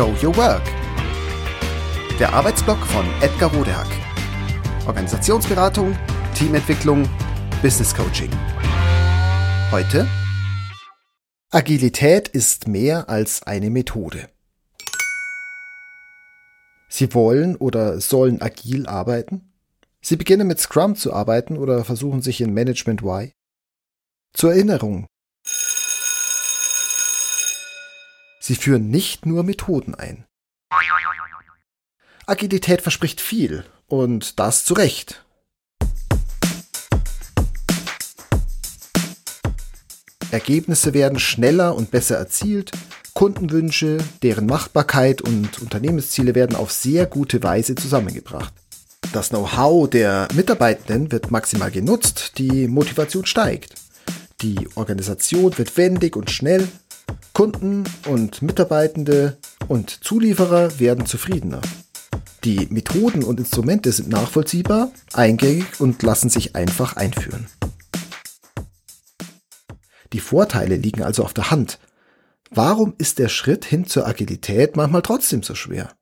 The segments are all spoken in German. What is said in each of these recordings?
Show Your Work. Der Arbeitsblock von Edgar Rodehack. Organisationsberatung, Teamentwicklung, Business Coaching. Heute Agilität ist mehr als eine Methode. Sie wollen oder sollen agil arbeiten? Sie beginnen mit Scrum zu arbeiten oder versuchen sich in Management Y? Zur Erinnerung, Sie führen nicht nur Methoden ein. Agilität verspricht viel und das zu Recht. Ergebnisse werden schneller und besser erzielt, Kundenwünsche, deren Machbarkeit und Unternehmensziele werden auf sehr gute Weise zusammengebracht. Das Know-how der Mitarbeitenden wird maximal genutzt, die Motivation steigt. Die Organisation wird wendig und schnell Kunden und Mitarbeitende und Zulieferer werden zufriedener. Die Methoden und Instrumente sind nachvollziehbar, eingängig und lassen sich einfach einführen. Die Vorteile liegen also auf der Hand. Warum ist der Schritt hin zur Agilität manchmal trotzdem so schwer?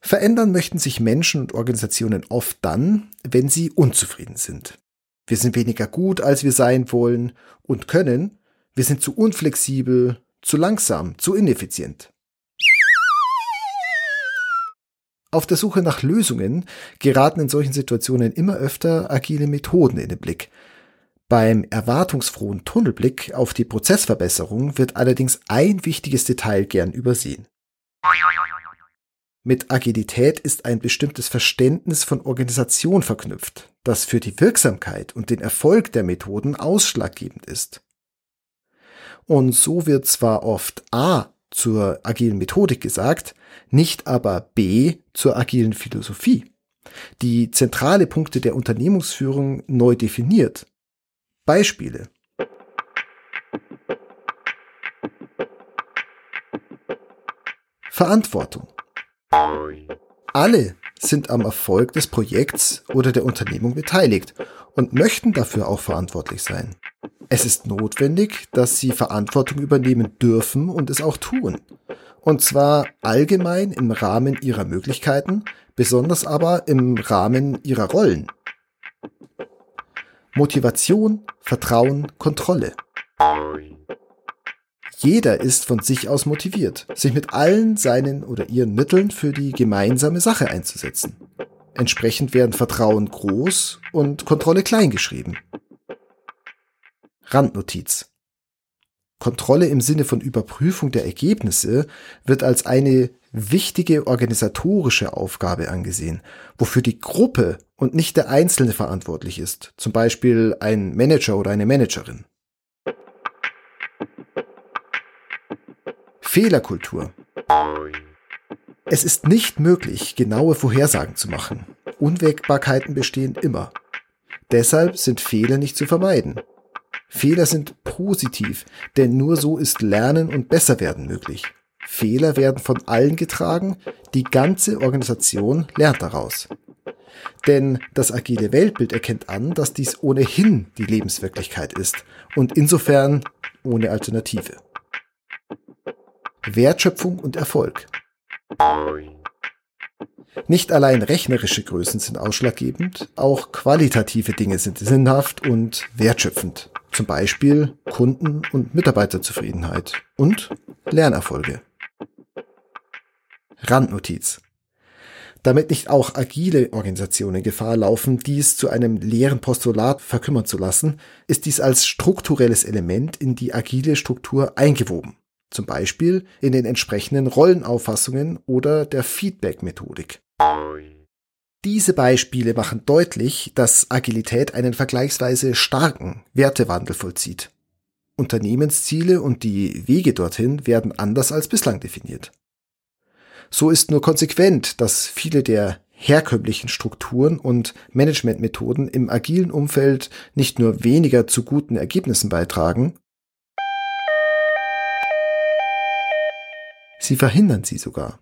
Verändern möchten sich Menschen und Organisationen oft dann, wenn sie unzufrieden sind. Wir sind weniger gut, als wir sein wollen und können wir sind zu unflexibel, zu langsam, zu ineffizient. Auf der Suche nach Lösungen geraten in solchen Situationen immer öfter agile Methoden in den Blick. Beim erwartungsfrohen Tunnelblick auf die Prozessverbesserung wird allerdings ein wichtiges Detail gern übersehen. Mit Agilität ist ein bestimmtes Verständnis von Organisation verknüpft, das für die Wirksamkeit und den Erfolg der Methoden ausschlaggebend ist. Und so wird zwar oft A zur agilen Methodik gesagt, nicht aber B zur agilen Philosophie, die zentrale Punkte der Unternehmensführung neu definiert. Beispiele. Verantwortung. Alle sind am Erfolg des Projekts oder der Unternehmung beteiligt und möchten dafür auch verantwortlich sein. Es ist notwendig, dass sie Verantwortung übernehmen dürfen und es auch tun. Und zwar allgemein im Rahmen ihrer Möglichkeiten, besonders aber im Rahmen ihrer Rollen. Motivation, Vertrauen, Kontrolle. Jeder ist von sich aus motiviert, sich mit allen seinen oder ihren Mitteln für die gemeinsame Sache einzusetzen. Entsprechend werden Vertrauen groß und Kontrolle klein geschrieben. Randnotiz. Kontrolle im Sinne von Überprüfung der Ergebnisse wird als eine wichtige organisatorische Aufgabe angesehen, wofür die Gruppe und nicht der Einzelne verantwortlich ist, zum Beispiel ein Manager oder eine Managerin. Fehlerkultur. Es ist nicht möglich, genaue Vorhersagen zu machen. Unwägbarkeiten bestehen immer. Deshalb sind Fehler nicht zu vermeiden. Fehler sind positiv, denn nur so ist Lernen und Besserwerden möglich. Fehler werden von allen getragen, die ganze Organisation lernt daraus. Denn das agile Weltbild erkennt an, dass dies ohnehin die Lebenswirklichkeit ist und insofern ohne Alternative. Wertschöpfung und Erfolg. Nicht allein rechnerische Größen sind ausschlaggebend, auch qualitative Dinge sind sinnhaft und wertschöpfend. Zum Beispiel Kunden- und Mitarbeiterzufriedenheit und Lernerfolge. Randnotiz. Damit nicht auch agile Organisationen Gefahr laufen, dies zu einem leeren Postulat verkümmern zu lassen, ist dies als strukturelles Element in die agile Struktur eingewoben. Zum Beispiel in den entsprechenden Rollenauffassungen oder der Feedback-Methodik. Diese Beispiele machen deutlich, dass Agilität einen vergleichsweise starken Wertewandel vollzieht. Unternehmensziele und die Wege dorthin werden anders als bislang definiert. So ist nur konsequent, dass viele der herkömmlichen Strukturen und Managementmethoden im agilen Umfeld nicht nur weniger zu guten Ergebnissen beitragen, sie verhindern sie sogar.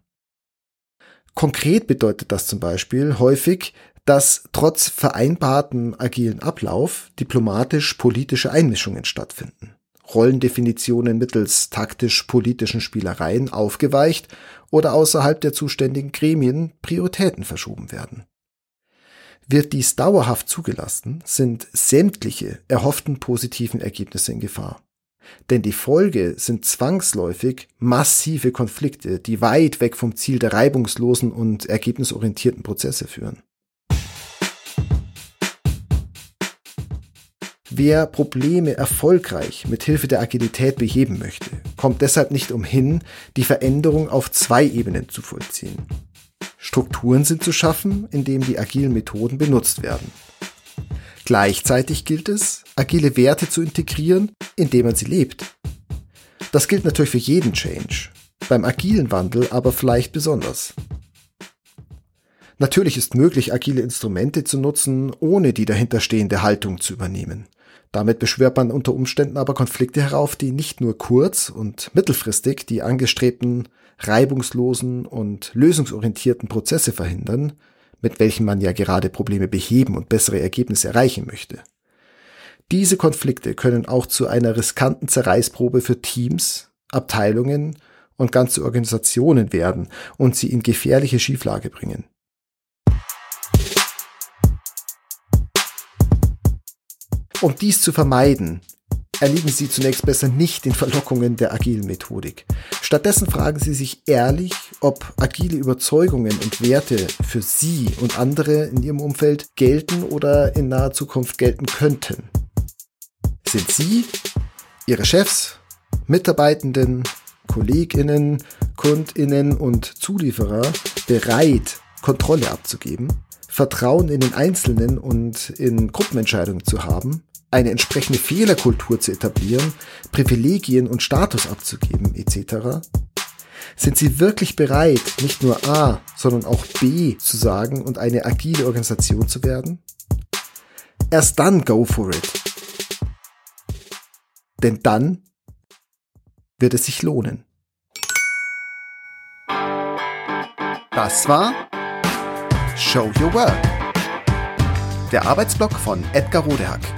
Konkret bedeutet das zum Beispiel häufig, dass trotz vereinbarten agilen Ablauf diplomatisch-politische Einmischungen stattfinden. Rollendefinitionen mittels taktisch-politischen Spielereien aufgeweicht oder außerhalb der zuständigen Gremien Prioritäten verschoben werden. Wird dies dauerhaft zugelassen, sind sämtliche erhofften positiven Ergebnisse in Gefahr. Denn die Folge sind zwangsläufig massive Konflikte, die weit weg vom Ziel der reibungslosen und ergebnisorientierten Prozesse führen. Wer Probleme erfolgreich mit Hilfe der Agilität beheben möchte, kommt deshalb nicht umhin, die Veränderung auf zwei Ebenen zu vollziehen. Strukturen sind zu schaffen, in denen die agilen Methoden benutzt werden. Gleichzeitig gilt es, agile Werte zu integrieren, indem man sie lebt. Das gilt natürlich für jeden Change, beim agilen Wandel aber vielleicht besonders. Natürlich ist möglich, agile Instrumente zu nutzen, ohne die dahinterstehende Haltung zu übernehmen. Damit beschwört man unter Umständen aber Konflikte herauf, die nicht nur kurz- und mittelfristig die angestrebten reibungslosen und lösungsorientierten Prozesse verhindern, mit welchen man ja gerade Probleme beheben und bessere Ergebnisse erreichen möchte. Diese Konflikte können auch zu einer riskanten Zerreißprobe für Teams, Abteilungen und ganze Organisationen werden und sie in gefährliche Schieflage bringen. Um dies zu vermeiden, erliegen Sie zunächst besser nicht den Verlockungen der agilen Methodik. Stattdessen fragen Sie sich ehrlich, ob agile Überzeugungen und Werte für Sie und andere in Ihrem Umfeld gelten oder in naher Zukunft gelten könnten. Sind Sie, Ihre Chefs, Mitarbeitenden, Kolleginnen, Kundinnen und Zulieferer bereit, Kontrolle abzugeben, Vertrauen in den Einzelnen und in Gruppenentscheidungen zu haben eine entsprechende Fehlerkultur zu etablieren, Privilegien und Status abzugeben etc. Sind sie wirklich bereit, nicht nur A, sondern auch B zu sagen und eine agile Organisation zu werden? Erst dann go for it. Denn dann wird es sich lohnen. Das war Show Your Work. Der Arbeitsblock von Edgar Rodehack.